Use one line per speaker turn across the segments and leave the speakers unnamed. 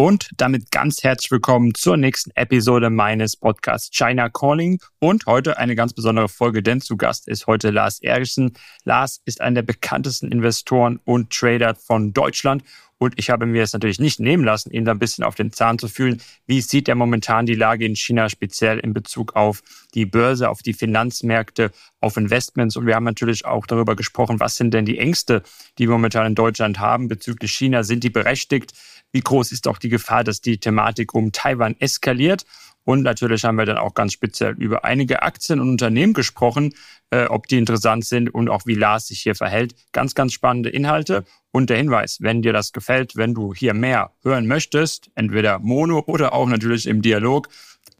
Und damit ganz herzlich willkommen zur nächsten Episode meines Podcasts China Calling. Und heute eine ganz besondere Folge, denn zu Gast ist heute Lars Erichsen. Lars ist einer der bekanntesten Investoren und Trader von Deutschland. Und ich habe mir es natürlich nicht nehmen lassen, ihn da ein bisschen auf den Zahn zu fühlen. Wie sieht er momentan die Lage in China speziell in Bezug auf die Börse, auf die Finanzmärkte, auf Investments? Und wir haben natürlich auch darüber gesprochen, was sind denn die Ängste, die wir momentan in Deutschland haben bezüglich China? Sind die berechtigt? Wie groß ist auch die Gefahr, dass die Thematik um Taiwan eskaliert? Und natürlich haben wir dann auch ganz speziell über einige Aktien und Unternehmen gesprochen, äh, ob die interessant sind und auch wie Lars sich hier verhält. Ganz, ganz spannende Inhalte. Und der Hinweis, wenn dir das gefällt, wenn du hier mehr hören möchtest, entweder mono oder auch natürlich im Dialog,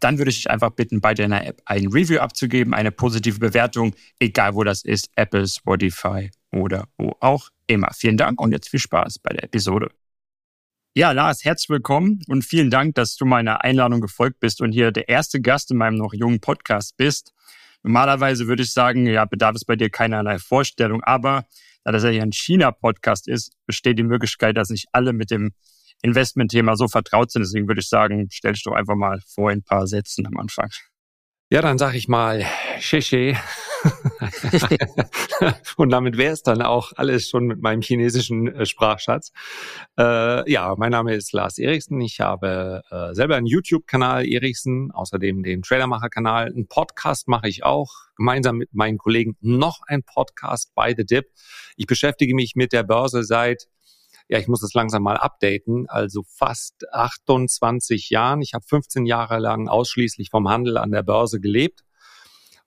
dann würde ich dich einfach bitten, bei deiner App ein Review abzugeben, eine positive Bewertung, egal wo das ist, Apple, Spotify oder wo auch immer. Vielen Dank und jetzt viel Spaß bei der Episode. Ja, Lars, herzlich willkommen und vielen Dank, dass du meiner Einladung gefolgt bist und hier der erste Gast in meinem noch jungen Podcast bist. Normalerweise würde ich sagen, ja, bedarf es bei dir keinerlei Vorstellung, aber da das ja hier ein China-Podcast ist, besteht die Möglichkeit, dass nicht alle mit dem Investmentthema so vertraut sind. Deswegen würde ich sagen, stell dich doch einfach mal vor in ein paar Sätzen am Anfang.
Ja, dann sag ich mal, Sheshe. und damit wäre es dann auch alles schon mit meinem chinesischen äh, Sprachschatz. Äh, ja, mein Name ist Lars Eriksen. Ich habe äh, selber einen YouTube-Kanal Eriksen, außerdem den Trailermacher-Kanal. Einen Podcast mache ich auch, gemeinsam mit meinen Kollegen noch ein Podcast bei The Dip. Ich beschäftige mich mit der Börse seit ja, ich muss es langsam mal updaten, also fast 28 Jahren. Ich habe 15 Jahre lang ausschließlich vom Handel an der Börse gelebt.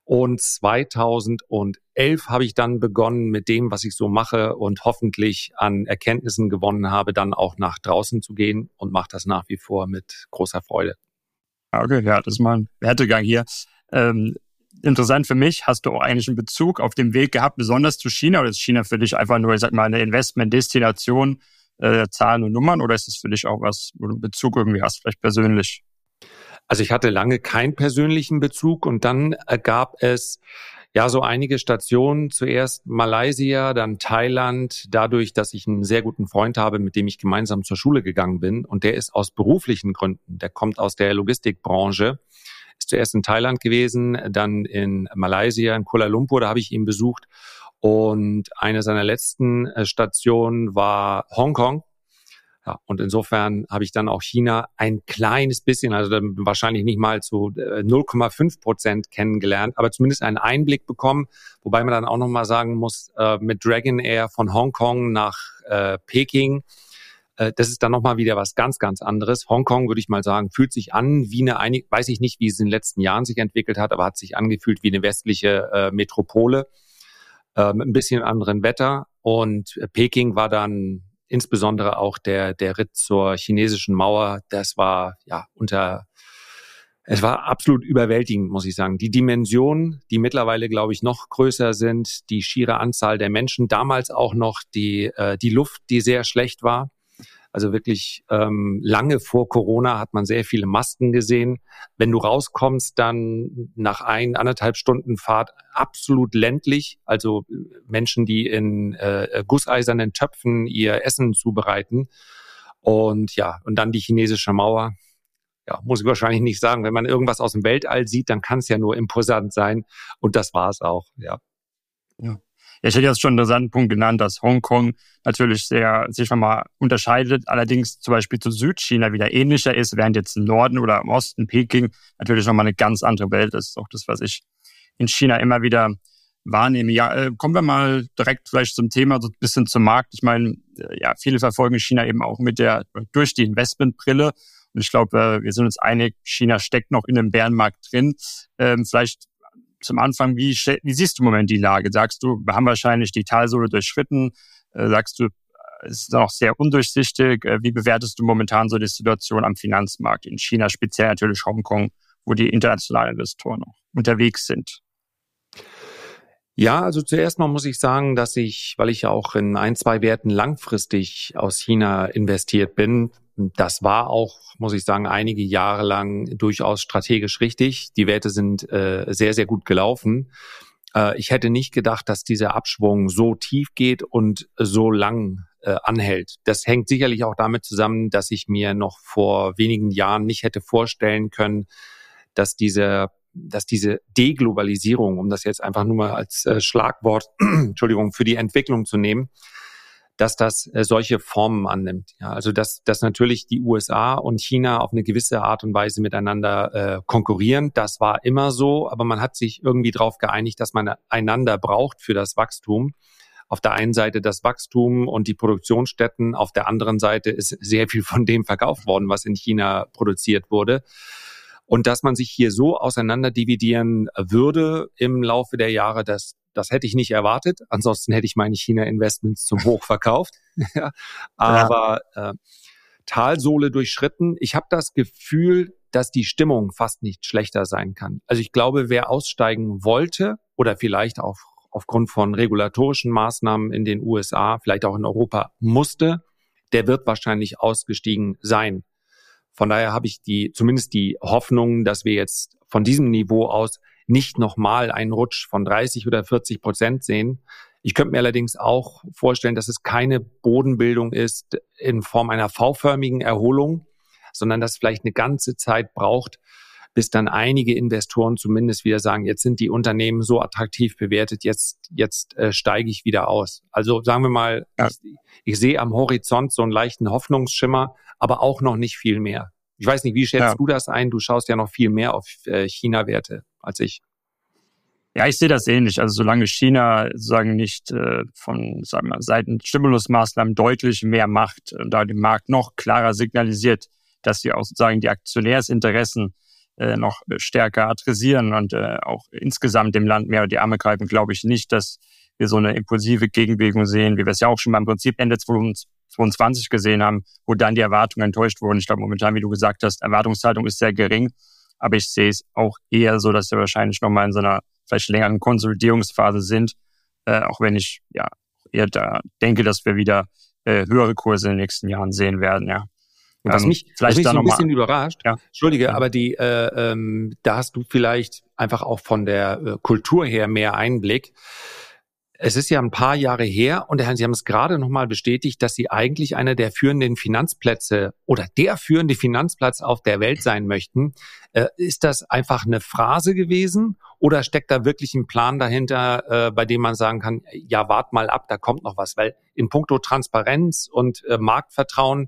Und 2011 habe ich dann begonnen mit dem, was ich so mache und hoffentlich an Erkenntnissen gewonnen habe, dann auch nach draußen zu gehen und mache das nach wie vor mit großer Freude.
Okay, ja, das ist mal ein Wertegang hier. Ähm, interessant für mich, hast du auch eigentlich einen Bezug auf dem Weg gehabt, besonders zu China, oder ist China für dich einfach nur, ich sag mal, eine Investmentdestination, äh, Zahlen und Nummern, oder ist es für dich auch was, wo du Bezug irgendwie hast, vielleicht persönlich?
Also ich hatte lange keinen persönlichen Bezug und dann gab es ja so einige Stationen. Zuerst Malaysia, dann Thailand, dadurch, dass ich einen sehr guten Freund habe, mit dem ich gemeinsam zur Schule gegangen bin. Und der ist aus beruflichen Gründen, der kommt aus der Logistikbranche ist zuerst in Thailand gewesen, dann in Malaysia, in Kuala Lumpur, da habe ich ihn besucht. Und eine seiner letzten äh, Stationen war Hongkong. Ja, und insofern habe ich dann auch China ein kleines bisschen, also wahrscheinlich nicht mal zu 0,5 äh, Prozent kennengelernt, aber zumindest einen Einblick bekommen. Wobei man dann auch nochmal sagen muss, äh, mit Dragon Air von Hongkong nach Peking das ist dann nochmal wieder was ganz, ganz anderes. Hongkong, würde ich mal sagen, fühlt sich an wie eine, einig, weiß ich nicht, wie es in den letzten Jahren sich entwickelt hat, aber hat sich angefühlt wie eine westliche äh, Metropole äh, mit ein bisschen anderen Wetter. Und äh, Peking war dann insbesondere auch der, der Ritt zur chinesischen Mauer. Das war ja unter es war absolut überwältigend, muss ich sagen. Die Dimensionen, die mittlerweile, glaube ich, noch größer sind, die schiere Anzahl der Menschen, damals auch noch die, äh, die Luft, die sehr schlecht war. Also wirklich ähm, lange vor Corona hat man sehr viele Masken gesehen. Wenn du rauskommst, dann nach ein, anderthalb Stunden Fahrt absolut ländlich. Also äh, Menschen, die in äh, gusseisernen Töpfen ihr Essen zubereiten. Und ja, und dann die chinesische Mauer. Ja, muss ich wahrscheinlich nicht sagen. Wenn man irgendwas aus dem Weltall sieht, dann kann es ja nur imposant sein. Und das war es auch, ja.
Ja. Ja, ich hätte jetzt schon einen interessanten Punkt genannt, dass Hongkong natürlich sehr sich schon mal unterscheidet, allerdings zum Beispiel zu Südchina wieder ähnlicher ist, während jetzt im Norden oder im Osten Peking natürlich nochmal eine ganz andere Welt ist. Auch das, was ich in China immer wieder wahrnehme. Ja, äh, kommen wir mal direkt vielleicht zum Thema, so ein bisschen zum Markt. Ich meine, äh, ja, viele verfolgen China eben auch mit der, durch die Investmentbrille. Und ich glaube, äh, wir sind uns einig, China steckt noch in dem Bärenmarkt drin. Ähm, vielleicht zum Anfang, wie, wie siehst du im Moment die Lage? Sagst du, wir haben wahrscheinlich die Talsohle durchschritten? Äh, sagst du, es ist noch sehr undurchsichtig. Äh, wie bewertest du momentan so die Situation am Finanzmarkt in China, speziell natürlich Hongkong, wo die internationalen Investoren unterwegs sind?
Ja, also zuerst mal muss ich sagen, dass ich, weil ich ja auch in ein, zwei Werten langfristig aus China investiert bin, das war auch, muss ich sagen, einige Jahre lang durchaus strategisch richtig. Die Werte sind äh, sehr, sehr gut gelaufen. Äh, ich hätte nicht gedacht, dass dieser Abschwung so tief geht und so lang äh, anhält. Das hängt sicherlich auch damit zusammen, dass ich mir noch vor wenigen Jahren nicht hätte vorstellen können, dass diese dass diese Deglobalisierung, um das jetzt einfach nur mal als äh, Schlagwort, Entschuldigung, für die Entwicklung zu nehmen, dass das äh, solche Formen annimmt. Ja, also dass, dass natürlich die USA und China auf eine gewisse Art und Weise miteinander äh, konkurrieren. Das war immer so, aber man hat sich irgendwie darauf geeinigt, dass man einander braucht für das Wachstum. Auf der einen Seite das Wachstum und die Produktionsstätten, auf der anderen Seite ist sehr viel von dem verkauft worden, was in China produziert wurde. Und dass man sich hier so auseinander dividieren würde im Laufe der Jahre, das, das hätte ich nicht erwartet. Ansonsten hätte ich meine China-Investments zum Hoch verkauft. ja. Aber äh, Talsohle durchschritten. Ich habe das Gefühl, dass die Stimmung fast nicht schlechter sein kann. Also ich glaube, wer aussteigen wollte oder vielleicht auch aufgrund von regulatorischen Maßnahmen in den USA, vielleicht auch in Europa musste, der wird wahrscheinlich ausgestiegen sein. Von daher habe ich die, zumindest die Hoffnung, dass wir jetzt von diesem Niveau aus nicht nochmal einen Rutsch von 30 oder 40 Prozent sehen. Ich könnte mir allerdings auch vorstellen, dass es keine Bodenbildung ist in Form einer V-förmigen Erholung, sondern dass es vielleicht eine ganze Zeit braucht, bis dann einige Investoren zumindest wieder sagen, jetzt sind die Unternehmen so attraktiv bewertet, jetzt, jetzt äh, steige ich wieder aus. Also sagen wir mal, ja. ich, ich sehe am Horizont so einen leichten Hoffnungsschimmer, aber auch noch nicht viel mehr. Ich weiß nicht, wie schätzt ja. du das ein? Du schaust ja noch viel mehr auf äh, China-Werte als ich.
Ja, ich sehe das ähnlich. Also solange China sozusagen nicht äh, von sagen wir, Seiten Stimulusmaßnahmen deutlich mehr macht und da dem Markt noch klarer signalisiert, dass sie auch sozusagen die Aktionärsinteressen äh, noch stärker adressieren und äh, auch insgesamt dem Land mehr die Arme greifen, glaube ich nicht, dass wir so eine impulsive Gegenbewegung sehen, wie wir es ja auch schon mal im Prinzip Ende 2022 gesehen haben, wo dann die Erwartungen enttäuscht wurden. Ich glaube momentan, wie du gesagt hast, Erwartungshaltung ist sehr gering, aber ich sehe es auch eher so, dass wir wahrscheinlich nochmal in so einer vielleicht längeren Konsolidierungsphase sind, äh, auch wenn ich ja eher da denke, dass wir wieder äh, höhere Kurse in den nächsten Jahren sehen werden, ja.
Und was ähm, mich vielleicht was mich so ein bisschen überrascht, ja. Entschuldige, ja. aber die, äh, ähm, da hast du vielleicht einfach auch von der äh, Kultur her mehr Einblick. Es ist ja ein paar Jahre her und Sie haben es gerade nochmal bestätigt, dass Sie eigentlich einer der führenden Finanzplätze oder der führende Finanzplatz auf der Welt sein möchten. Äh, ist das einfach eine Phrase gewesen oder steckt da wirklich ein Plan dahinter, äh, bei dem man sagen kann, ja, wart mal ab, da kommt noch was? Weil in puncto Transparenz und äh, Marktvertrauen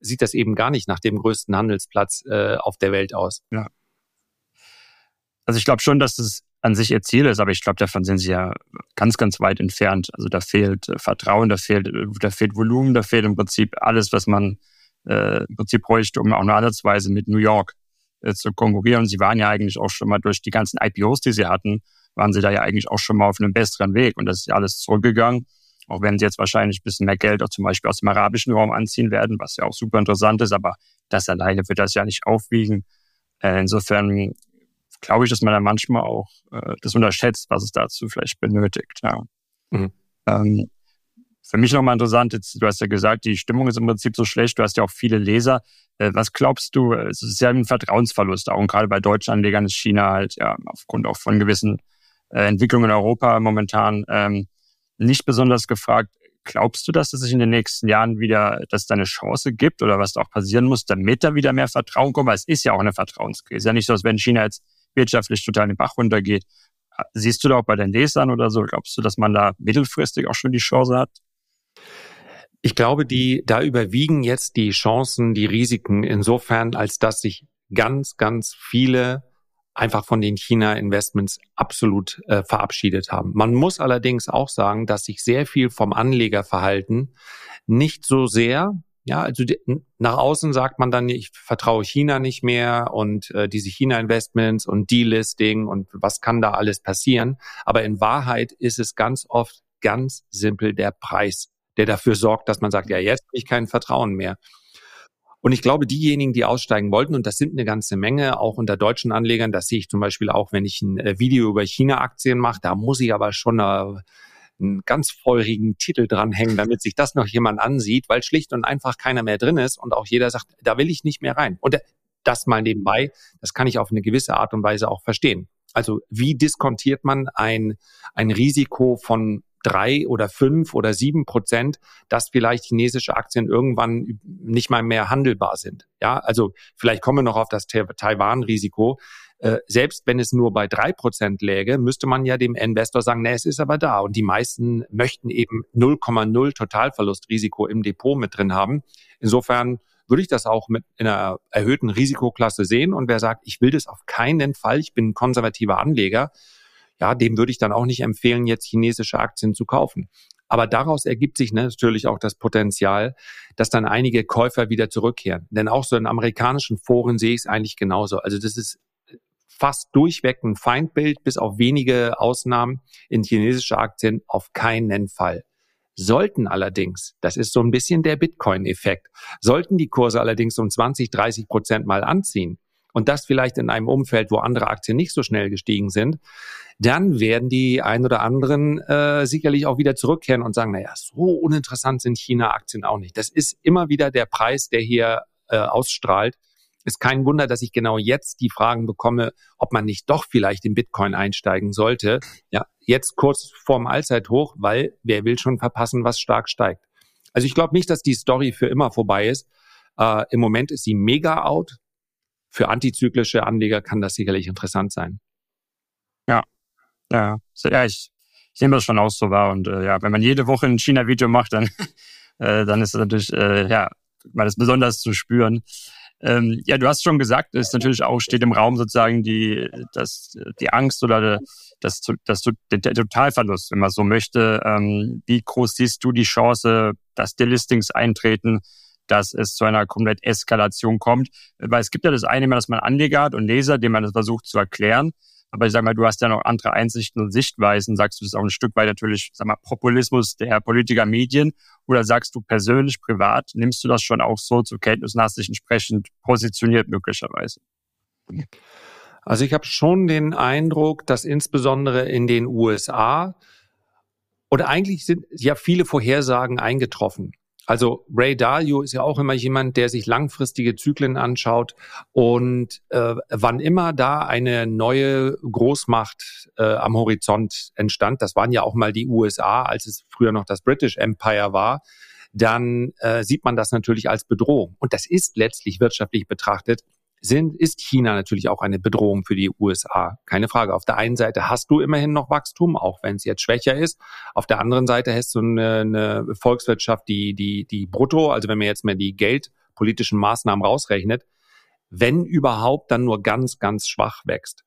sieht das eben gar nicht nach dem größten Handelsplatz äh, auf der Welt aus.
Ja. Also ich glaube schon, dass das an sich ihr Ziel ist, aber ich glaube, davon sind sie ja ganz, ganz weit entfernt. Also da fehlt äh, Vertrauen, da fehlt, äh, da fehlt Volumen, da fehlt im Prinzip alles, was man äh, im Prinzip bräuchte, um auch nur ansatzweise mit New York äh, zu konkurrieren. Sie waren ja eigentlich auch schon mal durch die ganzen IPOs, die sie hatten, waren sie da ja eigentlich auch schon mal auf einem besseren Weg. Und das ist ja alles zurückgegangen. Auch wenn sie jetzt wahrscheinlich ein bisschen mehr Geld auch zum Beispiel aus dem arabischen Raum anziehen werden, was ja auch super interessant ist, aber das alleine wird das ja nicht aufwiegen. Äh, insofern glaube ich, dass man da manchmal auch äh, das unterschätzt, was es dazu vielleicht benötigt. Ja. Mhm. Ähm, für mich nochmal interessant, jetzt, du hast ja gesagt, die Stimmung ist im Prinzip so schlecht, du hast ja auch viele Leser. Äh, was glaubst du, es ist ja ein Vertrauensverlust, auch gerade bei deutschen Anlegern ist China halt ja aufgrund auch von gewissen äh, Entwicklungen in Europa momentan ähm, nicht besonders gefragt. Glaubst du, dass es sich in den nächsten Jahren wieder, dass da eine Chance gibt oder was da auch passieren muss, damit da wieder mehr Vertrauen kommt? Weil es ist ja auch eine Vertrauenskrise. Ja nicht so, als wenn China jetzt wirtschaftlich total den Bach runtergeht. Siehst du da auch bei den Lesern oder so? Glaubst du, dass man da mittelfristig auch schon die Chance hat?
Ich glaube, die, da überwiegen jetzt die Chancen, die Risiken insofern, als dass sich ganz, ganz viele einfach von den China-Investments absolut äh, verabschiedet haben. Man muss allerdings auch sagen, dass sich sehr viel vom Anlegerverhalten nicht so sehr, ja, also die, nach außen sagt man dann, ich vertraue China nicht mehr und äh, diese China-Investments und Delisting und was kann da alles passieren. Aber in Wahrheit ist es ganz oft ganz simpel der Preis, der dafür sorgt, dass man sagt, ja, jetzt habe ich kein Vertrauen mehr. Und ich glaube, diejenigen, die aussteigen wollten, und das sind eine ganze Menge, auch unter deutschen Anlegern, das sehe ich zum Beispiel auch, wenn ich ein äh, Video über China-Aktien mache, da muss ich aber schon eine, einen ganz feurigen Titel dranhängen, damit sich das noch jemand ansieht, weil schlicht und einfach keiner mehr drin ist und auch jeder sagt, da will ich nicht mehr rein. Und das mal nebenbei, das kann ich auf eine gewisse Art und Weise auch verstehen. Also wie diskontiert man ein, ein Risiko von drei oder fünf oder sieben Prozent, dass vielleicht chinesische Aktien irgendwann nicht mal mehr handelbar sind. Ja, also vielleicht kommen wir noch auf das Taiwan-Risiko. Äh, selbst wenn es nur bei drei Prozent läge, müsste man ja dem Investor sagen, nee, es ist aber da. Und die meisten möchten eben 0,0 Totalverlustrisiko im Depot mit drin haben. Insofern würde ich das auch mit einer erhöhten Risikoklasse sehen. Und wer sagt, ich will das auf keinen Fall, ich bin ein konservativer Anleger, ja, dem würde ich dann auch nicht empfehlen, jetzt chinesische Aktien zu kaufen. Aber daraus ergibt sich natürlich auch das Potenzial, dass dann einige Käufer wieder zurückkehren. Denn auch so in amerikanischen Foren sehe ich es eigentlich genauso. Also das ist fast durchweg ein Feindbild, bis auf wenige Ausnahmen in chinesische Aktien auf keinen Fall. Sollten allerdings, das ist so ein bisschen der Bitcoin-Effekt, sollten die Kurse allerdings um 20, 30 Prozent mal anziehen und das vielleicht in einem Umfeld, wo andere Aktien nicht so schnell gestiegen sind, dann werden die ein oder anderen äh, sicherlich auch wieder zurückkehren und sagen, naja, so uninteressant sind China-Aktien auch nicht. Das ist immer wieder der Preis, der hier äh, ausstrahlt. Ist kein Wunder, dass ich genau jetzt die Fragen bekomme, ob man nicht doch vielleicht in Bitcoin einsteigen sollte. Ja, jetzt kurz vorm Allzeithoch, weil wer will schon verpassen, was stark steigt. Also ich glaube nicht, dass die Story für immer vorbei ist. Äh, Im Moment ist sie mega out. Für antizyklische Anleger kann das sicherlich interessant sein.
Ja, ja, ja ich, ich nehme das schon auch so wahr. Und äh, ja, wenn man jede Woche ein China-Video macht, dann, äh, dann ist es natürlich, äh, ja, mal das besonders zu spüren. Ähm, ja, du hast schon gesagt, es natürlich auch steht im Raum sozusagen die, das, die Angst oder das, das, der, der Totalverlust, wenn man so möchte. Ähm, wie groß siehst du die Chance, dass Delistings eintreten, dass es zu einer komplett Eskalation kommt? Weil es gibt ja das eine, dass man Anleger hat und Leser, dem man das versucht zu erklären. Aber ich sag mal, du hast ja noch andere Einsichten und Sichtweisen. Sagst du das auch ein Stück weit natürlich, sag mal, Populismus der Politiker, Medien? Oder sagst du persönlich, privat, nimmst du das schon auch so zur Kenntnis und hast dich entsprechend positioniert möglicherweise?
Also ich habe schon den Eindruck, dass insbesondere in den USA oder eigentlich sind ja viele Vorhersagen eingetroffen. Also Ray Dalio ist ja auch immer jemand, der sich langfristige Zyklen anschaut und äh, wann immer da eine neue Großmacht äh, am Horizont entstand, das waren ja auch mal die USA, als es früher noch das British Empire war, dann äh, sieht man das natürlich als Bedrohung. Und das ist letztlich wirtschaftlich betrachtet sind, ist China natürlich auch eine Bedrohung für die USA. Keine Frage. Auf der einen Seite hast du immerhin noch Wachstum, auch wenn es jetzt schwächer ist. Auf der anderen Seite hast du eine, eine Volkswirtschaft, die, die, die brutto, also wenn man jetzt mal die geldpolitischen Maßnahmen rausrechnet, wenn überhaupt, dann nur ganz, ganz schwach wächst.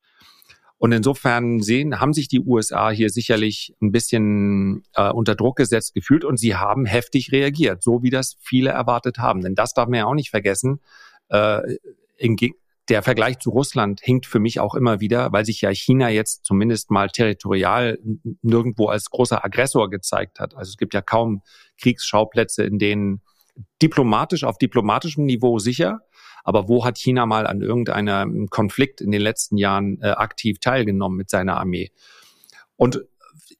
Und insofern sehen, haben sich die USA hier sicherlich ein bisschen äh, unter Druck gesetzt gefühlt und sie haben heftig reagiert, so wie das viele erwartet haben. Denn das darf man ja auch nicht vergessen. Äh, der Vergleich zu Russland hinkt für mich auch immer wieder, weil sich ja China jetzt zumindest mal territorial nirgendwo als großer Aggressor gezeigt hat. Also es gibt ja kaum Kriegsschauplätze, in denen diplomatisch auf diplomatischem Niveau sicher, aber wo hat China mal an irgendeinem Konflikt in den letzten Jahren äh, aktiv teilgenommen mit seiner Armee? Und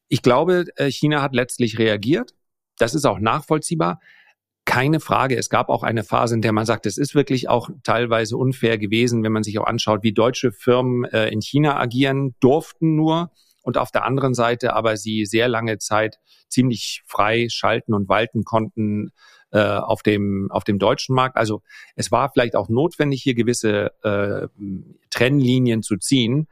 ich glaube, äh, China hat letztlich reagiert. Das ist auch nachvollziehbar keine Frage. Es gab auch eine Phase, in der man sagt, es ist wirklich auch teilweise unfair gewesen, wenn man sich auch anschaut, wie deutsche Firmen äh, in China agieren durften nur und auf der anderen Seite aber sie sehr lange Zeit ziemlich frei schalten und walten konnten äh, auf dem auf dem deutschen Markt. Also es war vielleicht auch notwendig, hier gewisse äh, Trennlinien zu ziehen.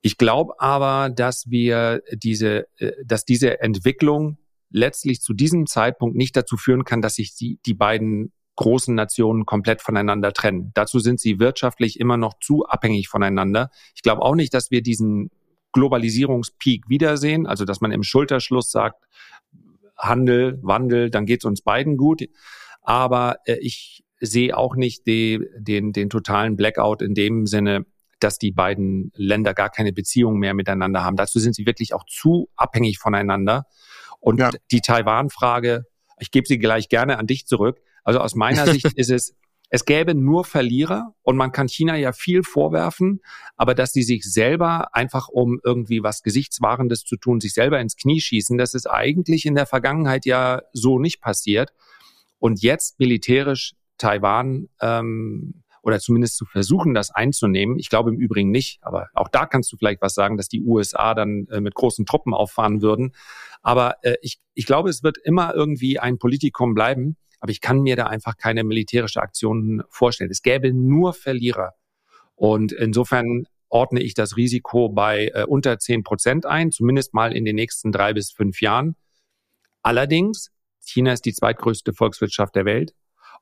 Ich glaube aber, dass wir diese, äh, dass diese Entwicklung letztlich zu diesem Zeitpunkt nicht dazu führen kann, dass sich die, die beiden großen Nationen komplett voneinander trennen. Dazu sind sie wirtschaftlich immer noch zu abhängig voneinander. Ich glaube auch nicht, dass wir diesen Globalisierungspeak wiedersehen, also dass man im Schulterschluss sagt, Handel, Wandel, dann geht es uns beiden gut. Aber äh, ich sehe auch nicht die, den, den totalen Blackout in dem Sinne, dass die beiden Länder gar keine Beziehungen mehr miteinander haben. Dazu sind sie wirklich auch zu abhängig voneinander. Und ja. die Taiwan-Frage, ich gebe sie gleich gerne an dich zurück. Also aus meiner Sicht ist es, es gäbe nur Verlierer und man kann China ja viel vorwerfen, aber dass sie sich selber einfach um irgendwie was Gesichtswahrendes zu tun, sich selber ins Knie schießen, das ist eigentlich in der Vergangenheit ja so nicht passiert. Und jetzt militärisch Taiwan ähm, oder zumindest zu versuchen, das einzunehmen. Ich glaube im Übrigen nicht, aber auch da kannst du vielleicht was sagen, dass die USA dann äh, mit großen Truppen auffahren würden. Aber äh, ich, ich glaube, es wird immer irgendwie ein Politikum bleiben, aber ich kann mir da einfach keine militärische Aktion vorstellen. Es gäbe nur Verlierer. Und insofern ordne ich das Risiko bei äh, unter zehn Prozent ein, zumindest mal in den nächsten drei bis fünf Jahren. Allerdings, China ist die zweitgrößte Volkswirtschaft der Welt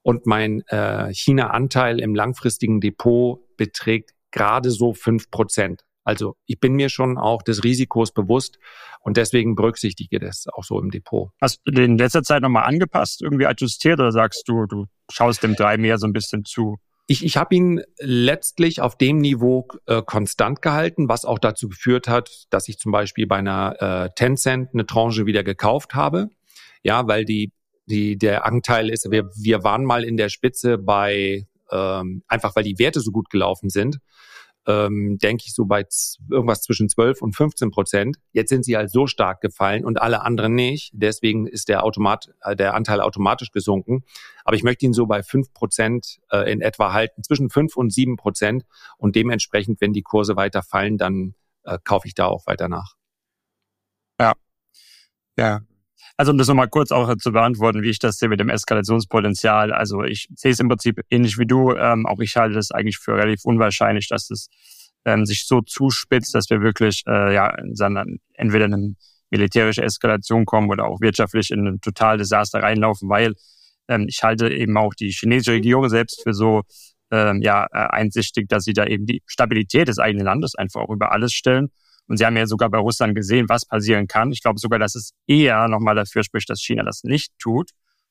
und mein äh, China-Anteil im langfristigen Depot beträgt gerade so fünf Prozent. Also ich bin mir schon auch des Risikos bewusst und deswegen berücksichtige das auch so im Depot.
Hast du den in letzter Zeit nochmal angepasst, irgendwie adjustiert oder sagst du, du schaust dem drei mehr so ein bisschen zu?
Ich, ich habe ihn letztlich auf dem Niveau äh, konstant gehalten, was auch dazu geführt hat, dass ich zum Beispiel bei einer äh, Tencent eine Tranche wieder gekauft habe. Ja, weil die, die, der Anteil ist, wir, wir waren mal in der Spitze bei, ähm, einfach weil die Werte so gut gelaufen sind ähm, denke ich, so bei irgendwas zwischen 12 und 15 Prozent. Jetzt sind sie halt so stark gefallen und alle anderen nicht. Deswegen ist der, Automat, äh, der Anteil automatisch gesunken. Aber ich möchte ihn so bei 5 Prozent äh, in etwa halten, zwischen 5 und 7 Prozent. Und dementsprechend, wenn die Kurse weiter fallen, dann äh, kaufe ich da auch weiter nach.
Ja. Ja, also um das nochmal kurz auch zu beantworten, wie ich das sehe mit dem Eskalationspotenzial. Also ich sehe es im Prinzip ähnlich wie du. Ähm, auch ich halte es eigentlich für relativ unwahrscheinlich, dass es ähm, sich so zuspitzt, dass wir wirklich äh, ja in entweder in eine militärische Eskalation kommen oder auch wirtschaftlich in ein total Desaster reinlaufen, weil ähm, ich halte eben auch die chinesische Regierung selbst für so ähm, ja äh, einsichtig, dass sie da eben die Stabilität des eigenen Landes einfach auch über alles stellen und sie haben ja sogar bei Russland gesehen, was passieren kann. Ich glaube sogar, dass es eher nochmal dafür spricht, dass China das nicht tut.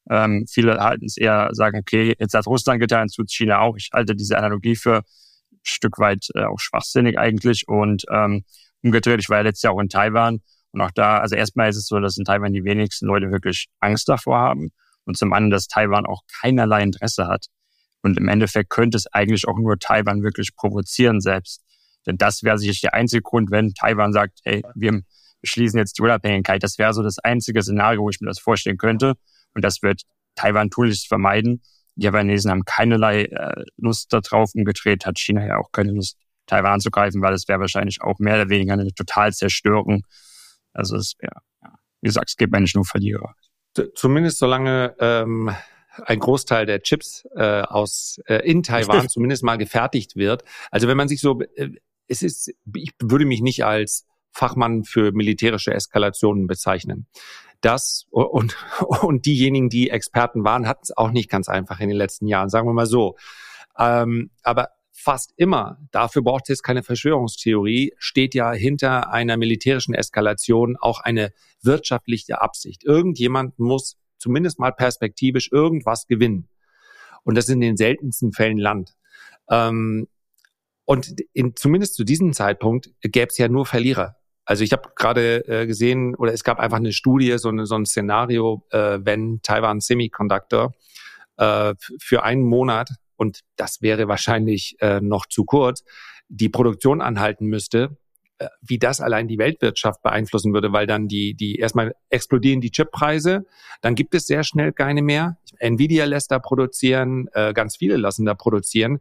Ähm, viele halten es eher, sagen, okay, jetzt hat Russland getan, tut China auch. Ich halte diese Analogie für ein Stück weit äh, auch schwachsinnig eigentlich. Und ähm, umgedreht, ich war ja letztes Jahr auch in Taiwan. Und auch da, also erstmal ist es so, dass in Taiwan die wenigsten Leute wirklich Angst davor haben. Und zum anderen, dass Taiwan auch keinerlei Interesse hat. Und im Endeffekt könnte es eigentlich auch nur Taiwan wirklich provozieren selbst. Denn das wäre sicherlich der einzige Grund, wenn Taiwan sagt, hey, wir beschließen jetzt die Unabhängigkeit. Das wäre so das einzige Szenario, wo ich mir das vorstellen könnte. Und das wird Taiwan tunlichst vermeiden. Die Japanesen haben keinerlei äh, Lust darauf. Umgedreht hat China ja auch keine Lust, Taiwan anzugreifen, weil das wäre wahrscheinlich auch mehr oder weniger eine Totalzerstörung. Also es wäre, ja, wie gesagt, es gibt eigentlich nur Verlierer.
Zumindest solange ähm, ein Großteil der Chips äh, aus äh, in Taiwan zumindest mal gefertigt wird. Also wenn man sich so äh, es ist, ich würde mich nicht als Fachmann für militärische Eskalationen bezeichnen. Das und, und diejenigen, die Experten waren, hatten es auch nicht ganz einfach in den letzten Jahren, sagen wir mal so. Ähm, aber fast immer, dafür braucht es keine Verschwörungstheorie, steht ja hinter einer militärischen Eskalation auch eine wirtschaftliche Absicht. Irgendjemand muss zumindest mal perspektivisch irgendwas gewinnen. Und das ist in den seltensten Fällen Land. Ähm, und in, zumindest zu diesem Zeitpunkt gäbe es ja nur Verlierer. Also ich habe gerade äh, gesehen, oder es gab einfach eine Studie, so, eine, so ein Szenario, äh, wenn Taiwan Semiconductor äh, für einen Monat, und das wäre wahrscheinlich äh, noch zu kurz, die Produktion anhalten müsste, äh, wie das allein die Weltwirtschaft beeinflussen würde, weil dann die, die erstmal explodieren die Chippreise, dann gibt es sehr schnell keine mehr. Nvidia lässt da produzieren, äh, ganz viele lassen da produzieren.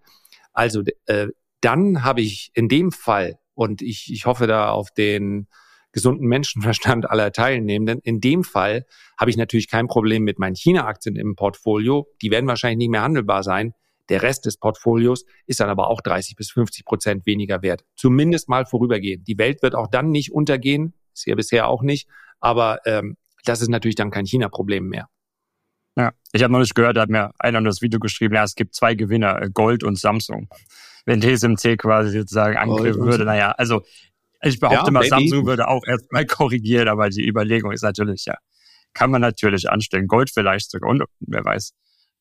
Also äh, dann habe ich in dem Fall, und ich, ich hoffe da auf den gesunden Menschenverstand aller Teilnehmenden, in dem Fall habe ich natürlich kein Problem mit meinen China-Aktien im Portfolio. Die werden wahrscheinlich nicht mehr handelbar sein. Der Rest des Portfolios ist dann aber auch 30 bis 50 Prozent weniger wert. Zumindest mal vorübergehend. Die Welt wird auch dann nicht untergehen, ist ja bisher auch nicht, aber ähm, das ist natürlich dann kein China-Problem mehr.
Ja, ich habe noch nicht gehört, da hat mir einer das Video geschrieben, ja, es gibt zwei Gewinner, äh, Gold und Samsung wenn TSMC quasi sozusagen angreifen würde. Naja, also ich behaupte ja, mal, maybe. Samsung würde auch erstmal korrigieren, aber die Überlegung ist natürlich, ja, kann man natürlich anstellen. Gold vielleicht sogar und wer weiß,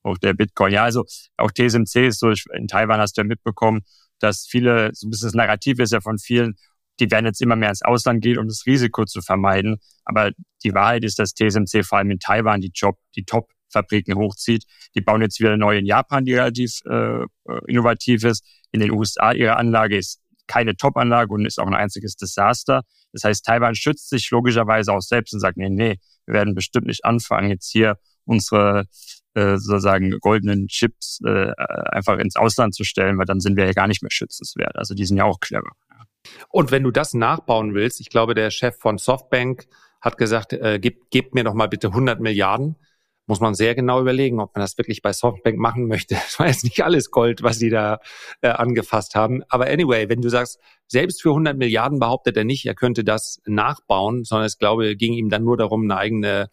auch der Bitcoin. Ja, also auch TSMC ist so, in Taiwan hast du ja mitbekommen, dass viele, so ein bisschen das Narrativ ist ja von vielen, die werden jetzt immer mehr ins Ausland gehen, um das Risiko zu vermeiden. Aber die Wahrheit ist, dass TSMC vor allem in Taiwan die Job, die Top Fabriken hochzieht. Die bauen jetzt wieder neu in Japan, die relativ äh, innovativ ist. In den USA ihre Anlage ist keine Top-Anlage und ist auch ein einziges Desaster. Das heißt, Taiwan schützt sich logischerweise auch selbst und sagt, nee, nee, wir werden bestimmt nicht anfangen, jetzt hier unsere äh, sozusagen goldenen Chips äh, einfach ins Ausland zu stellen, weil dann sind wir ja gar nicht mehr schützenswert. Also die sind ja auch clever.
Und wenn du das nachbauen willst, ich glaube, der Chef von Softbank hat gesagt, äh, gebt, gebt mir doch mal bitte 100 Milliarden. Muss man sehr genau überlegen, ob man das wirklich bei Softbank machen möchte. Das war jetzt nicht alles Gold, was sie da äh, angefasst haben. Aber anyway, wenn du sagst, selbst für 100 Milliarden behauptet er nicht, er könnte das nachbauen, sondern es glaube, ging ihm dann nur darum, eine eigene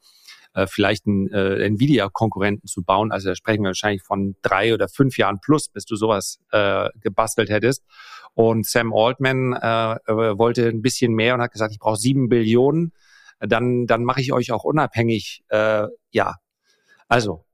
äh, vielleicht einen äh, Nvidia-Konkurrenten zu bauen. Also da sprechen wir wahrscheinlich von drei oder fünf Jahren plus, bis du sowas äh, gebastelt hättest. Und Sam Altman äh, äh wollte ein bisschen mehr und hat gesagt, ich brauche sieben Billionen. Dann, dann mache ich euch auch unabhängig. Äh, ja, also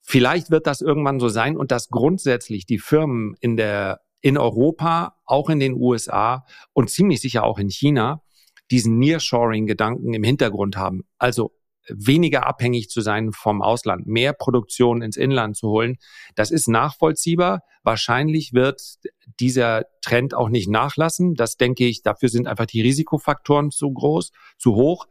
vielleicht wird das irgendwann so sein und dass grundsätzlich die Firmen in der in Europa, auch in den USA und ziemlich sicher auch in China diesen Nearshoring-Gedanken im Hintergrund haben. Also weniger abhängig zu sein vom Ausland, mehr Produktion ins Inland zu holen. Das ist nachvollziehbar. Wahrscheinlich wird dieser Trend auch nicht nachlassen. Das denke ich, dafür sind einfach die Risikofaktoren zu groß, zu hoch.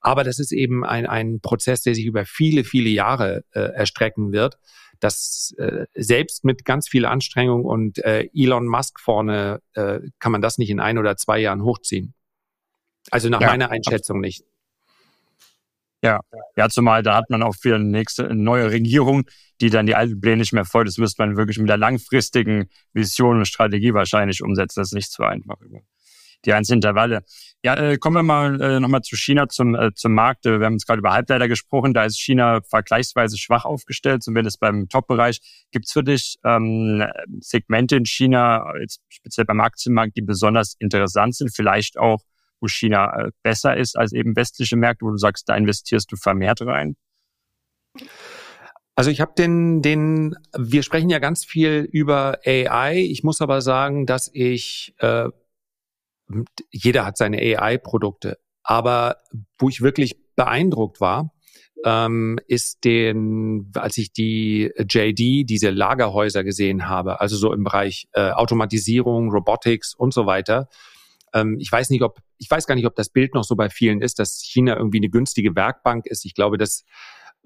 Aber das ist eben ein, ein Prozess, der sich über viele, viele Jahre äh, erstrecken wird. Das äh, selbst mit ganz viel Anstrengung und äh, Elon Musk vorne äh, kann man das nicht in ein oder zwei Jahren hochziehen. Also nach ja, meiner Einschätzung nicht.
Ja, ja, zumal da hat man auch für eine nächste eine neue Regierung, die dann die alten Pläne nicht mehr folgt. Das müsste man wirklich mit der langfristigen Vision und Strategie wahrscheinlich umsetzen. Das ist nicht so einfach die einzelnen Intervalle. Ja, äh, kommen wir mal äh, nochmal zu China zum, äh, zum Markt. Wir haben jetzt gerade über Halbleiter gesprochen. Da ist China vergleichsweise schwach aufgestellt, zumindest beim Top-Bereich. Gibt es für dich ähm, Segmente in China, jetzt speziell beim Aktienmarkt, die besonders interessant sind? Vielleicht auch wo China äh, besser ist als eben westliche Märkte, wo du sagst, da investierst du vermehrt rein?
Also ich habe den, den, wir sprechen ja ganz viel über AI. Ich muss aber sagen, dass ich, äh, jeder hat seine AI-Produkte, aber wo ich wirklich beeindruckt war, ähm, ist den, als ich die JD, diese Lagerhäuser gesehen habe, also so im Bereich äh, Automatisierung, Robotics und so weiter, ähm, ich weiß nicht, ob, ich weiß gar nicht, ob das Bild noch so bei vielen ist, dass China irgendwie eine günstige Werkbank ist. Ich glaube, dass,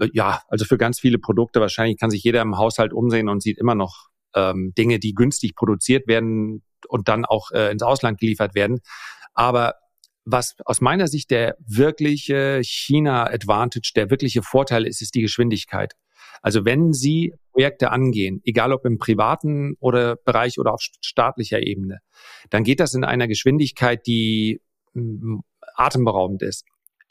äh, ja, also für ganz viele Produkte wahrscheinlich kann sich jeder im Haushalt umsehen und sieht immer noch ähm, Dinge, die günstig produziert werden und dann auch äh, ins Ausland geliefert werden. Aber was aus meiner Sicht der wirkliche China-Advantage, der wirkliche Vorteil ist, ist die Geschwindigkeit. Also wenn Sie Projekte angehen, egal ob im privaten oder Bereich oder auf staatlicher Ebene, dann geht das in einer Geschwindigkeit, die mm, atemberaubend ist.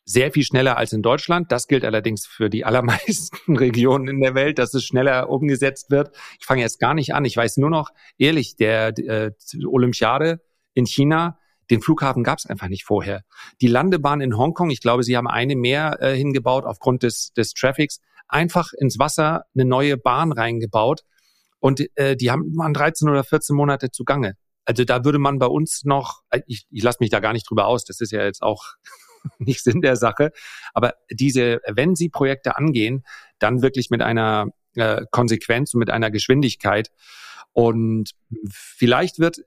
Sehr viel schneller als in Deutschland. Das gilt allerdings für die allermeisten Regionen in der Welt, dass es schneller umgesetzt wird. Ich fange jetzt gar nicht an. Ich weiß nur noch, ehrlich, der äh, Olympiade in China, den Flughafen gab es einfach nicht vorher. Die Landebahn in Hongkong, ich glaube, sie haben eine mehr äh, hingebaut aufgrund des, des Traffics einfach ins Wasser eine neue Bahn reingebaut und äh, die haben waren 13 oder 14 Monate zugange. Also da würde man bei uns noch, äh, ich, ich lasse mich da gar nicht drüber aus, das ist ja jetzt auch nicht Sinn der Sache, aber diese, wenn Sie Projekte angehen, dann wirklich mit einer äh, Konsequenz und mit einer Geschwindigkeit. Und vielleicht wird,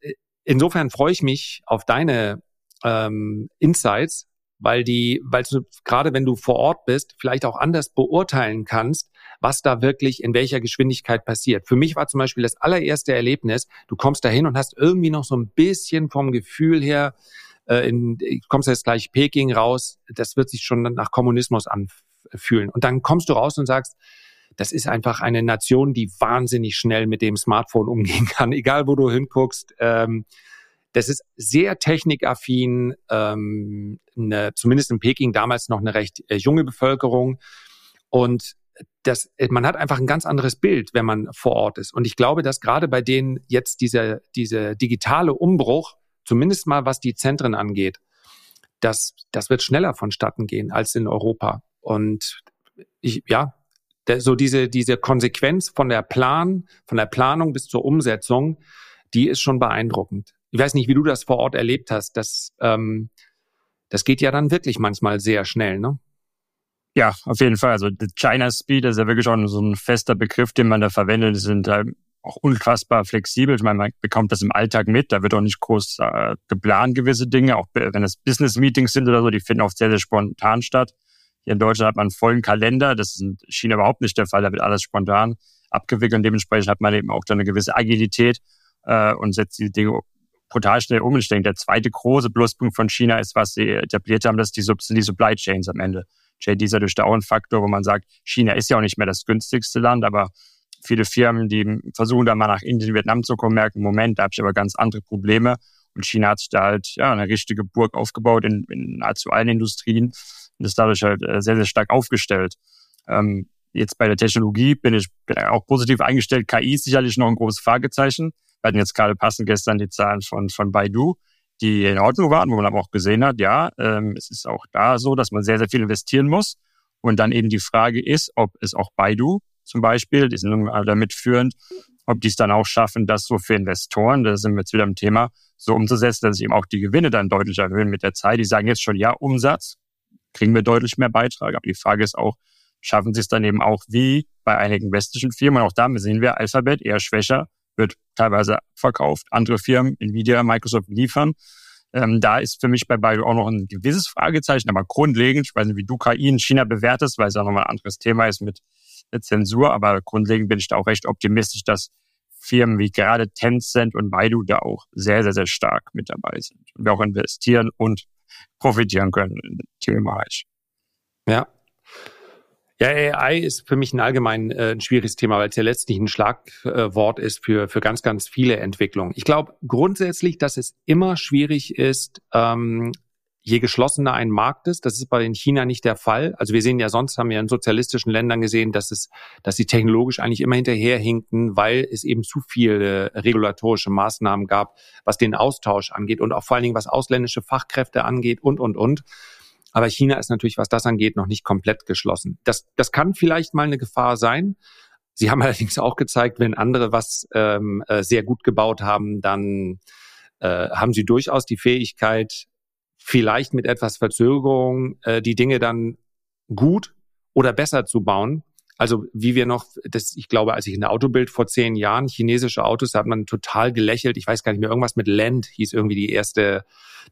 insofern freue ich mich auf deine ähm, Insights, weil die, weil du gerade wenn du vor Ort bist, vielleicht auch anders beurteilen kannst, was da wirklich in welcher Geschwindigkeit passiert. Für mich war zum Beispiel das allererste Erlebnis, du kommst dahin und hast irgendwie noch so ein bisschen vom Gefühl her, äh, in, du kommst jetzt gleich Peking raus, das wird sich schon nach Kommunismus anfühlen. Und dann kommst du raus und sagst, das ist einfach eine Nation, die wahnsinnig schnell mit dem Smartphone umgehen kann, egal wo du hinguckst. Ähm, das ist sehr technikaffin, ähm, eine, zumindest in Peking damals noch eine recht äh, junge Bevölkerung. Und das, man hat einfach ein ganz anderes Bild, wenn man vor Ort ist. Und ich glaube, dass gerade bei denen jetzt dieser, dieser digitale Umbruch, zumindest mal was die Zentren angeht, das, das wird schneller vonstatten gehen als in Europa. Und ich, ja, so diese, diese Konsequenz von der Plan, von der Planung bis zur Umsetzung, die ist schon beeindruckend ich weiß nicht, wie du das vor Ort erlebt hast. Das, ähm, das geht ja dann wirklich manchmal sehr schnell, ne?
Ja, auf jeden Fall. Also China Speed ist ja wirklich auch so ein fester Begriff, den man da verwendet. Die sind auch unfassbar flexibel. Ich meine, man bekommt das im Alltag mit. Da wird auch nicht groß äh, geplant gewisse Dinge. Auch wenn es Business Meetings sind oder so, die finden oft sehr, sehr spontan statt. Hier in Deutschland hat man einen vollen Kalender. Das ist in China überhaupt nicht der Fall. Da wird alles spontan abgewickelt und dementsprechend hat man eben auch da eine gewisse Agilität äh, und setzt die Dinge brutal schnell um. Ich denke, der zweite große Pluspunkt von China ist, was sie etabliert haben, dass die, die Supply Chains am Ende. JD ist da auch ein Faktor, wo man sagt, China ist ja auch nicht mehr das günstigste Land, aber viele Firmen, die versuchen da mal nach Indien, Vietnam zu kommen, merken, Moment, da habe ich aber ganz andere Probleme. Und China hat sich da halt ja eine richtige Burg aufgebaut in, in nahezu allen Industrien und ist dadurch halt äh, sehr, sehr stark aufgestellt. Ähm, jetzt bei der Technologie bin ich bin auch positiv eingestellt. KI ist sicherlich noch ein großes Fragezeichen. Wir hatten jetzt gerade passend gestern die Zahlen von, von Baidu, die in Ordnung waren, wo man aber auch gesehen hat, ja, ähm, es ist auch da so, dass man sehr, sehr viel investieren muss. Und dann eben die Frage ist, ob es auch Baidu zum Beispiel, die sind damit führend, ob die es dann auch schaffen, das so für Investoren, da sind wir jetzt wieder im Thema, so umzusetzen, dass sich eben auch die Gewinne dann deutlich erhöhen mit der Zeit. Die sagen jetzt schon, ja, Umsatz, kriegen wir deutlich mehr Beitrag. Aber die Frage ist auch, schaffen sie es dann eben auch wie bei einigen westlichen Firmen? auch da sehen wir Alphabet eher schwächer, wird teilweise verkauft. Andere Firmen, Nvidia, Microsoft liefern. Ähm, da ist für mich bei Baidu auch noch ein gewisses Fragezeichen, aber grundlegend, ich weiß nicht, wie du KI in China bewertest, weil es ja nochmal ein anderes Thema ist mit Zensur, aber grundlegend bin ich da auch recht optimistisch, dass Firmen wie gerade Tencent und Baidu da auch sehr, sehr, sehr stark mit dabei sind und wir auch investieren und profitieren können in dem Themenbereich.
Ja, ja, AI ist für mich ein allgemein äh, ein schwieriges Thema, weil es ja letztlich ein Schlagwort ist für, für ganz, ganz viele Entwicklungen. Ich glaube grundsätzlich, dass es immer schwierig ist, ähm, je geschlossener ein Markt ist. Das ist bei in China nicht der Fall. Also wir sehen ja sonst, haben wir in sozialistischen Ländern gesehen, dass es, dass sie technologisch eigentlich immer hinterherhinkten, weil es eben zu viele regulatorische Maßnahmen gab, was den Austausch angeht und auch vor allen Dingen was ausländische Fachkräfte angeht und, und, und. Aber China ist natürlich, was das angeht, noch nicht komplett geschlossen. Das, das kann vielleicht mal eine Gefahr sein. Sie haben allerdings auch gezeigt, wenn andere was ähm, äh, sehr gut gebaut haben, dann äh, haben sie durchaus die Fähigkeit, vielleicht mit etwas Verzögerung äh, die Dinge dann gut oder besser zu bauen. Also wie wir noch, das, ich glaube, als ich in der Autobild vor zehn Jahren chinesische Autos, da hat man total gelächelt. Ich weiß gar nicht mehr, irgendwas mit Land hieß irgendwie die erste,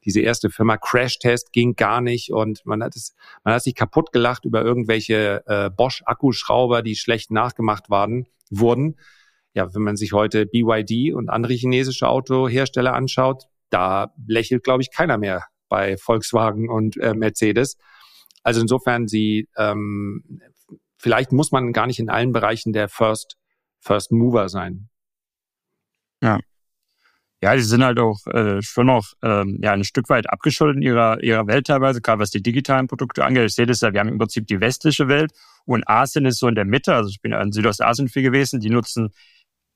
diese erste Firma. Crash-Test ging gar nicht und man hat es, man hat sich kaputt gelacht über irgendwelche äh, Bosch-Akkuschrauber, die schlecht nachgemacht waren, wurden. Ja, wenn man sich heute BYD und andere chinesische Autohersteller anschaut, da lächelt, glaube ich, keiner mehr bei Volkswagen und äh, Mercedes. Also insofern, sie ähm, vielleicht muss man gar nicht in allen Bereichen der First, First Mover sein.
Ja. Ja, die sind halt auch äh, schon noch ähm, ja, ein Stück weit abgeschuldet in ihrer, ihrer Welt teilweise, gerade was die digitalen Produkte angeht. Ich sehe das ja, wir haben im Prinzip die westliche Welt und Asien ist so in der Mitte. Also ich bin in Südostasien viel gewesen. Die nutzen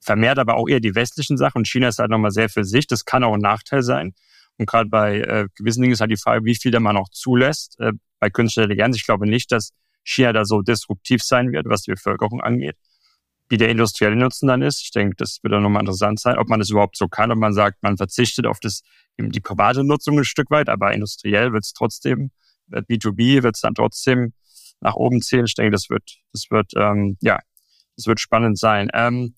vermehrt aber auch eher die westlichen Sachen und China ist halt nochmal sehr für sich. Das kann auch ein Nachteil sein. Und gerade bei äh, gewissen Dingen ist halt die Frage, wie viel da man auch zulässt. Äh, bei künstlicher Intelligenz, ich glaube nicht, dass China da so disruptiv sein wird, was die Bevölkerung angeht. Wie der industrielle Nutzen dann ist, ich denke, das wird dann nochmal interessant sein, ob man das überhaupt so kann, ob man sagt, man verzichtet auf das, eben die private Nutzung ein Stück weit, aber industriell wird es trotzdem, B2B wird es dann trotzdem nach oben zählen. Ich denke, das wird, das wird, ähm, ja, das wird spannend sein. Ähm,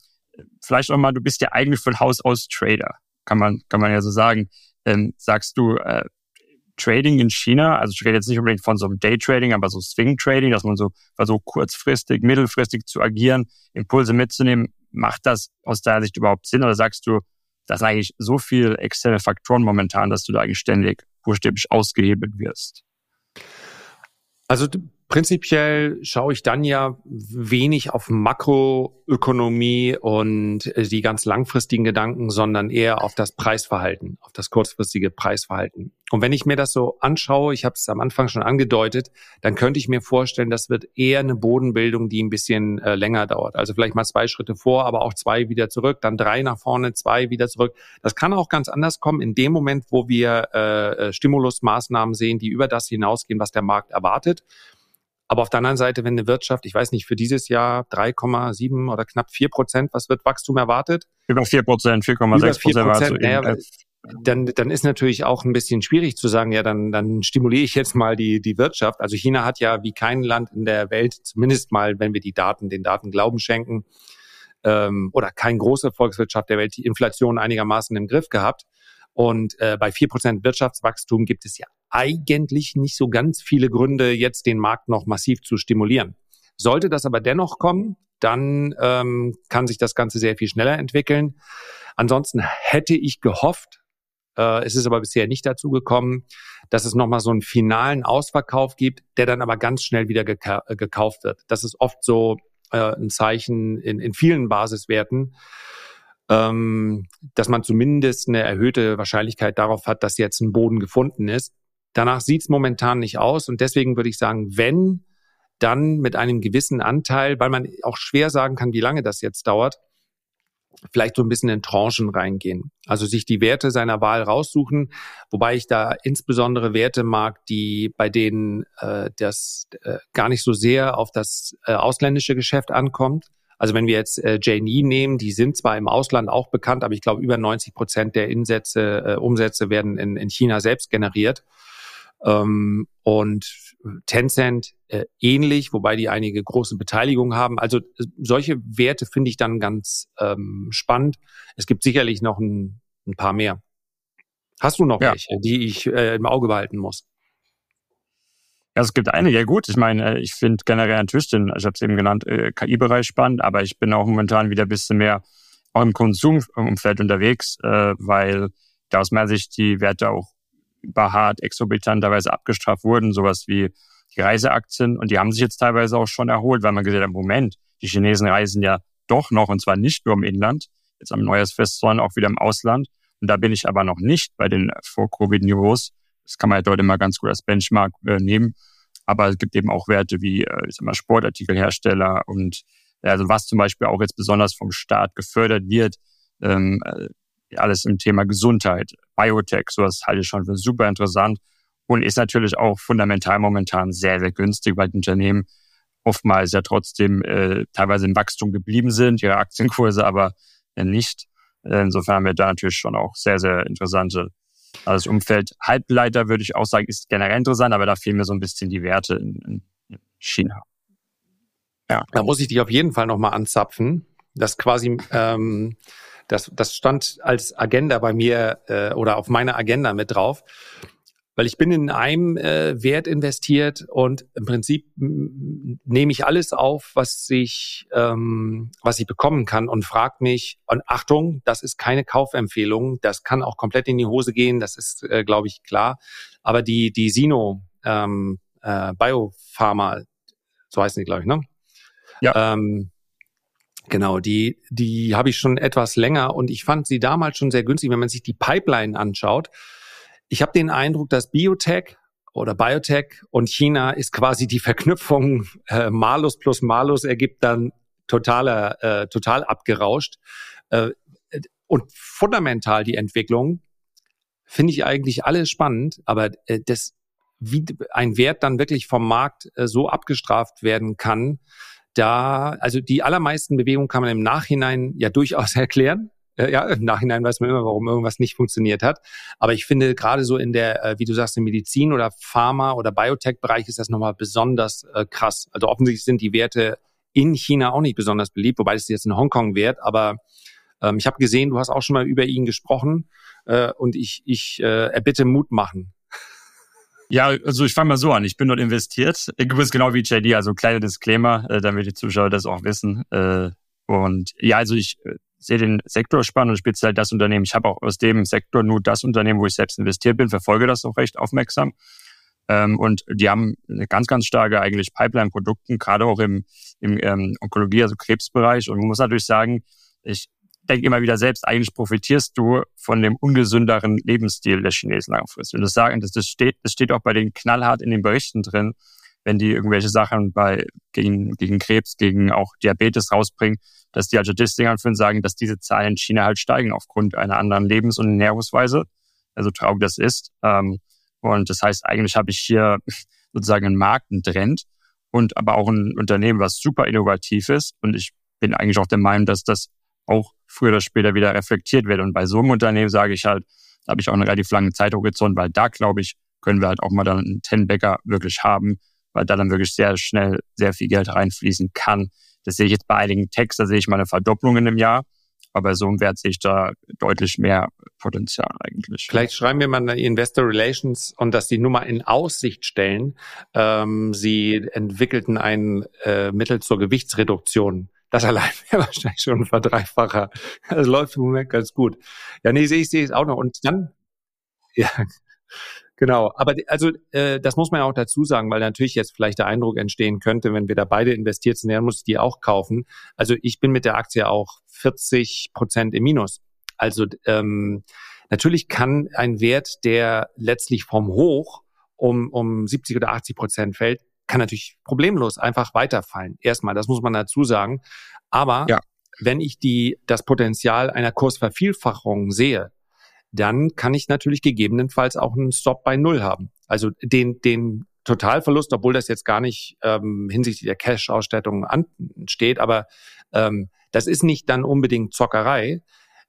vielleicht auch mal, du bist ja eigentlich von Haus aus Trader, kann man, kann man ja so sagen. Ähm, sagst du, äh, Trading in China, also ich rede jetzt nicht unbedingt von so einem Daytrading, aber so Swing Trading, dass man so versucht, kurzfristig, mittelfristig zu agieren, Impulse mitzunehmen, macht das aus deiner Sicht überhaupt Sinn oder sagst du, das sind eigentlich so viele externe Faktoren momentan, dass du da eigentlich ständig buchstäblich ausgehebelt wirst?
Also Prinzipiell schaue ich dann ja wenig auf Makroökonomie und äh, die ganz langfristigen Gedanken, sondern eher auf das Preisverhalten, auf das kurzfristige Preisverhalten. Und wenn ich mir das so anschaue, ich habe es am Anfang schon angedeutet, dann könnte ich mir vorstellen, das wird eher eine Bodenbildung, die ein bisschen äh, länger dauert. Also vielleicht mal zwei Schritte vor, aber auch zwei wieder zurück, dann drei nach vorne, zwei wieder zurück. Das kann auch ganz anders kommen in dem Moment, wo wir äh, äh Stimulusmaßnahmen sehen, die über das hinausgehen, was der Markt erwartet. Aber auf der anderen Seite, wenn eine Wirtschaft, ich weiß nicht, für dieses Jahr 3,7 oder knapp 4 Prozent, was wird Wachstum erwartet?
Über 4 Prozent, 4,6
Prozent. Naja, dann, dann ist natürlich auch ein bisschen schwierig zu sagen, ja, dann, dann stimuliere ich jetzt mal die, die Wirtschaft. Also China hat ja wie kein Land in der Welt, zumindest mal, wenn wir die Daten, den Daten Glauben schenken, ähm, oder kein große Volkswirtschaft der Welt, die Inflation einigermaßen im Griff gehabt. Und äh, bei vier Prozent Wirtschaftswachstum gibt es ja eigentlich nicht so ganz viele Gründe, jetzt den Markt noch massiv zu stimulieren. Sollte das aber dennoch kommen, dann ähm, kann sich das Ganze sehr viel schneller entwickeln. Ansonsten hätte ich gehofft, Äh, es ist aber bisher nicht dazu gekommen, dass es nochmal so einen finalen Ausverkauf gibt, der dann aber ganz schnell wieder geka äh, gekauft wird. Das ist oft so äh, ein Zeichen in, in vielen Basiswerten, ähm, dass man zumindest eine erhöhte Wahrscheinlichkeit darauf hat, dass jetzt ein Boden gefunden ist. Danach sieht es momentan nicht aus und deswegen würde ich sagen, wenn, dann mit einem gewissen Anteil, weil man auch schwer sagen kann, wie lange das jetzt dauert, vielleicht so ein bisschen in Tranchen reingehen. Also sich die Werte seiner Wahl raussuchen, wobei ich da insbesondere Werte mag, die bei denen äh, das äh, gar nicht so sehr auf das äh, ausländische Geschäft ankommt. Also wenn wir jetzt äh, JNE nehmen, die sind zwar im Ausland auch bekannt, aber ich glaube über 90 Prozent der Insätze, äh, Umsätze werden in, in China selbst generiert. Ähm, und Tencent äh, ähnlich, wobei die einige große Beteiligungen haben. Also äh, solche Werte finde ich dann ganz ähm, spannend. Es gibt sicherlich noch ein, ein paar mehr. Hast du noch ja. welche, die ich äh, im Auge behalten muss?
Ja, es gibt einige. Ja gut, ich meine, äh, ich finde generell natürlich den, ich habe es eben genannt, äh, KI-Bereich spannend, aber ich bin auch momentan wieder ein bisschen mehr auch im Konsumumfeld unterwegs, weil da aus meiner Sicht die Werte auch überhart exorbitanterweise abgestraft wurden, sowas wie die Reiseaktien. Und die haben sich jetzt teilweise auch schon erholt, weil man gesagt hat, Moment, die Chinesen reisen ja doch noch, und zwar nicht nur im Inland, jetzt am Neujahrsfest, sondern auch wieder im Ausland. Und da bin ich aber noch nicht bei den Vor-Covid-Niveaus. Das kann man ja dort immer ganz gut als Benchmark äh, nehmen. Aber es gibt eben auch Werte wie, äh, ich sag mal, Sportartikelhersteller und also was zum Beispiel auch jetzt besonders vom Staat gefördert wird, ähm, äh, alles im Thema Gesundheit, Biotech, sowas halte ich schon für super interessant und ist natürlich auch fundamental momentan sehr, sehr günstig, weil die Unternehmen oftmals ja trotzdem äh, teilweise im Wachstum geblieben sind, ihre Aktienkurse aber äh, nicht. Insofern haben wir da natürlich schon auch sehr, sehr interessante also das Umfeld Halbleiter würde ich auch sagen, ist generell interessant, aber da fehlen mir so ein bisschen die Werte in, in China.
Ja. Da muss ich dich auf jeden Fall nochmal anzapfen. Das quasi ähm, das, das stand als Agenda bei mir äh, oder auf meiner Agenda mit drauf. Weil ich bin in einem äh, Wert investiert und im Prinzip nehme ich alles auf, was ich, ähm, was ich bekommen kann und frage mich, und Achtung, das ist keine Kaufempfehlung, das kann auch komplett in die Hose gehen, das ist, äh, glaube ich, klar. Aber die, die Sino ähm, äh, Biopharma, so heißen die, glaube ich, ne? Ja. Ähm, Genau, die, die habe ich schon etwas länger und ich fand sie damals schon sehr günstig, wenn man sich die Pipeline anschaut. Ich habe den Eindruck, dass Biotech oder Biotech und China ist quasi die Verknüpfung äh, Malus plus Malus ergibt dann totaler, äh, total abgerauscht. Äh, und fundamental die Entwicklung finde ich eigentlich alles spannend, aber äh, das, wie ein Wert dann wirklich vom Markt äh, so abgestraft werden kann, da, also die allermeisten Bewegungen kann man im Nachhinein ja durchaus erklären. Äh, ja, im Nachhinein weiß man immer, warum irgendwas nicht funktioniert hat. Aber ich finde, gerade so in der, äh, wie du sagst, im Medizin- oder Pharma- oder Biotech-Bereich ist das nochmal besonders äh, krass. Also offensichtlich sind die Werte in China auch nicht besonders beliebt, wobei es jetzt in Hongkong wert. Aber ähm, ich habe gesehen, du hast auch schon mal über ihn gesprochen äh, und ich, ich äh, erbitte Mut machen.
Ja, also ich fange mal so an. Ich bin dort investiert. Bist genau wie JD, also kleiner Disclaimer, äh, damit die Zuschauer das auch wissen. Äh, und ja, also ich äh, sehe den Sektor spannend und speziell das Unternehmen. Ich habe auch aus dem Sektor nur das Unternehmen, wo ich selbst investiert bin, verfolge das auch recht aufmerksam. Ähm, und die haben eine ganz, ganz starke eigentlich Pipeline-Produkten, gerade auch im, im ähm, Onkologie, also Krebsbereich. Und man muss natürlich sagen, ich denke immer wieder selbst, eigentlich profitierst du von dem ungesünderen Lebensstil der Chinesen langfristig. Und das sagen, das, das steht, das steht auch bei denen knallhart in den Berichten drin, wenn die irgendwelche Sachen bei, gegen, gegen Krebs, gegen auch Diabetes rausbringen, dass die als Statistik anführen sagen, dass diese Zahlen in China halt steigen aufgrund einer anderen Lebens- und Ernährungsweise. Also traurig das ist. Ähm, und das heißt, eigentlich habe ich hier sozusagen einen Markt, einen Trend und aber auch ein Unternehmen, was super innovativ ist. Und ich bin eigentlich auch der Meinung, dass das auch früher oder später wieder reflektiert wird. Und bei so einem Unternehmen sage ich halt, da habe ich auch einen relativ langen Zeithorizont, weil da, glaube ich, können wir halt auch mal dann einen Ten-Backer wirklich haben, weil da dann wirklich sehr schnell sehr viel Geld reinfließen kann. Das sehe ich jetzt bei einigen Techs, da sehe ich mal eine Verdopplung in einem Jahr. Aber so einem Wert sehe ich da deutlich mehr Potenzial eigentlich.
Vielleicht schreiben wir mal die Investor Relations und dass die Nummer in Aussicht stellen. Ähm, sie entwickelten ein äh, Mittel zur Gewichtsreduktion das allein wäre wahrscheinlich schon ein Verdreifacher. Das läuft im Moment ganz gut. Ja, nee, sehe ich, sehe ich auch noch. Und dann, Ja, Genau, aber also äh, das muss man ja auch dazu sagen, weil natürlich jetzt vielleicht der Eindruck entstehen könnte, wenn wir da beide investiert sind, dann muss ich die auch kaufen. Also ich bin mit der Aktie auch 40 Prozent im Minus. Also ähm, natürlich kann ein Wert, der letztlich vom Hoch um, um 70 oder 80 Prozent fällt, kann natürlich problemlos einfach weiterfallen. Erstmal, das muss man dazu sagen. Aber ja. wenn ich die, das Potenzial einer Kursvervielfachung sehe, dann kann ich natürlich gegebenenfalls auch einen Stop bei Null haben. Also den, den Totalverlust, obwohl das jetzt gar nicht ähm, hinsichtlich der Cash-Ausstattung ansteht, aber ähm, das ist nicht dann unbedingt Zockerei.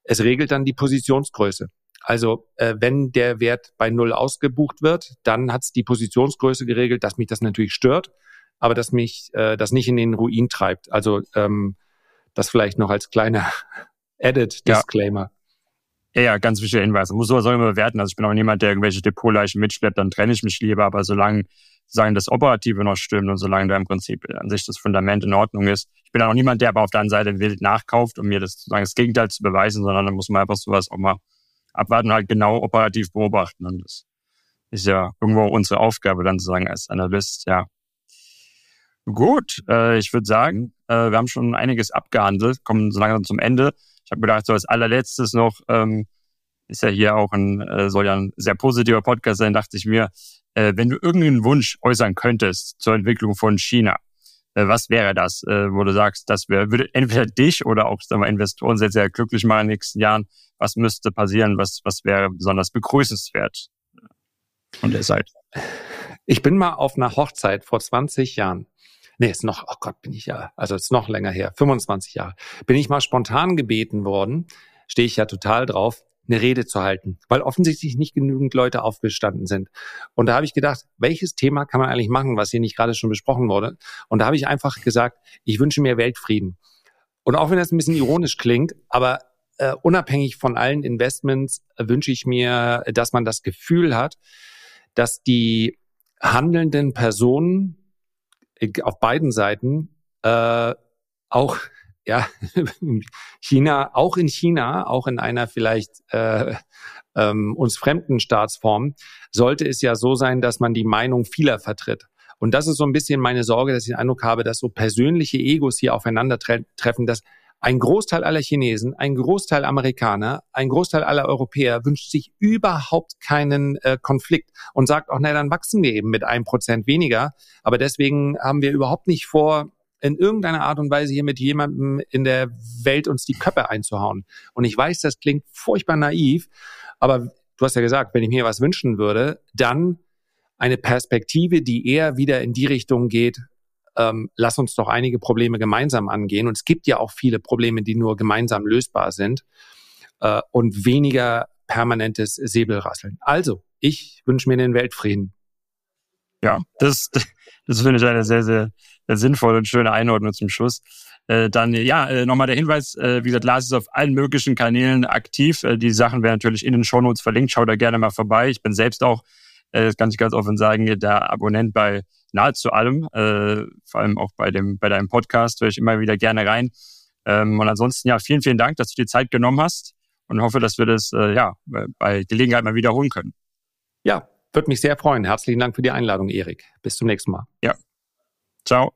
Es regelt dann die Positionsgröße. Also äh, wenn der Wert bei Null ausgebucht wird, dann hat es die Positionsgröße geregelt, dass mich das natürlich stört, aber dass mich äh, das nicht in den Ruin treibt. Also ähm, das vielleicht noch als kleiner Added Disclaimer.
Ja. Ja, ganz wichtiger Hinweis. Man muss sowas auch immer bewerten. Also ich bin auch niemand, der irgendwelche Depotleichen mitschleppt, dann trenne ich mich lieber. Aber solange sagen das Operative noch stimmt und solange da im Prinzip an sich das Fundament in Ordnung ist. Ich bin dann auch niemand, der aber auf der anderen Seite wild nachkauft, um mir das sozusagen das Gegenteil zu beweisen, sondern dann muss man einfach sowas auch mal abwarten halt genau operativ beobachten. Und das ist ja irgendwo unsere Aufgabe, dann zu sagen als Analyst, ja. Gut, äh, ich würde sagen, äh, wir haben schon einiges abgehandelt, kommen so langsam zum Ende. Ich habe gedacht, so als allerletztes noch, ähm, ist ja hier auch ein, äh, soll ja ein sehr positiver Podcast sein, dachte ich mir, äh, wenn du irgendeinen Wunsch äußern könntest zur Entwicklung von China, was wäre das, äh, wo du sagst, das wäre, würde entweder dich oder auch sagen wir, Investoren sehr, sehr glücklich machen in den nächsten Jahren, was müsste passieren, was, was wäre besonders begrüßenswert
von der Seite? Ich bin mal auf einer Hochzeit vor 20 Jahren. Nee, ist noch, oh Gott, bin ich ja, also ist noch länger her, 25 Jahre, bin ich mal spontan gebeten worden, stehe ich ja total drauf, eine Rede zu halten, weil offensichtlich nicht genügend Leute aufgestanden sind. Und da habe ich gedacht, welches Thema kann man eigentlich machen, was hier nicht gerade schon besprochen wurde? Und da habe ich einfach gesagt, ich wünsche mir Weltfrieden. Und auch wenn das ein bisschen ironisch klingt, aber äh, unabhängig von allen Investments äh, wünsche ich mir, dass man das Gefühl hat, dass die handelnden Personen auf beiden Seiten äh, auch ja China, auch in China, auch in einer vielleicht äh, ähm, uns fremden Staatsform, sollte es ja so sein, dass man die Meinung vieler vertritt. Und das ist so ein bisschen meine Sorge, dass ich den Eindruck habe, dass so persönliche Egos hier aufeinandertreffen, dass ein Großteil aller Chinesen, ein Großteil Amerikaner, ein Großteil aller Europäer wünscht sich überhaupt keinen äh, Konflikt und sagt auch, na, dann wachsen wir eben mit einem Prozent weniger. Aber deswegen haben wir überhaupt nicht vor, in irgendeiner Art und Weise hier mit jemandem in der Welt uns die Köpfe einzuhauen. Und ich weiß, das klingt furchtbar naiv, aber du hast ja gesagt, wenn ich mir was wünschen würde, dann eine Perspektive, die eher wieder in die Richtung geht, ähm, lass uns doch einige Probleme gemeinsam angehen. Und es gibt ja auch viele Probleme, die nur gemeinsam lösbar sind äh, und weniger permanentes Säbelrasseln. Also, ich wünsche mir den Weltfrieden.
Ja, das, das finde ich eine sehr, sehr, sinnvolle und schöne Einordnung zum Schluss. Äh, dann, ja, äh, nochmal der Hinweis, äh, wie gesagt, Lars ist auf allen möglichen Kanälen aktiv. Die Sachen werden natürlich in den Shownotes verlinkt. Schaut da gerne mal vorbei. Ich bin selbst auch, das kann ich ganz offen sagen, der Abonnent bei nahezu allem, vor allem auch bei dem bei deinem Podcast höre ich immer wieder gerne rein. Ähm, und ansonsten ja, vielen, vielen Dank, dass du dir Zeit genommen hast und hoffe, dass wir das ja bei Gelegenheit mal wiederholen können.
Ja, würde mich sehr freuen. Herzlichen Dank für die Einladung, Erik. Bis zum nächsten Mal.
Ja. Ciao.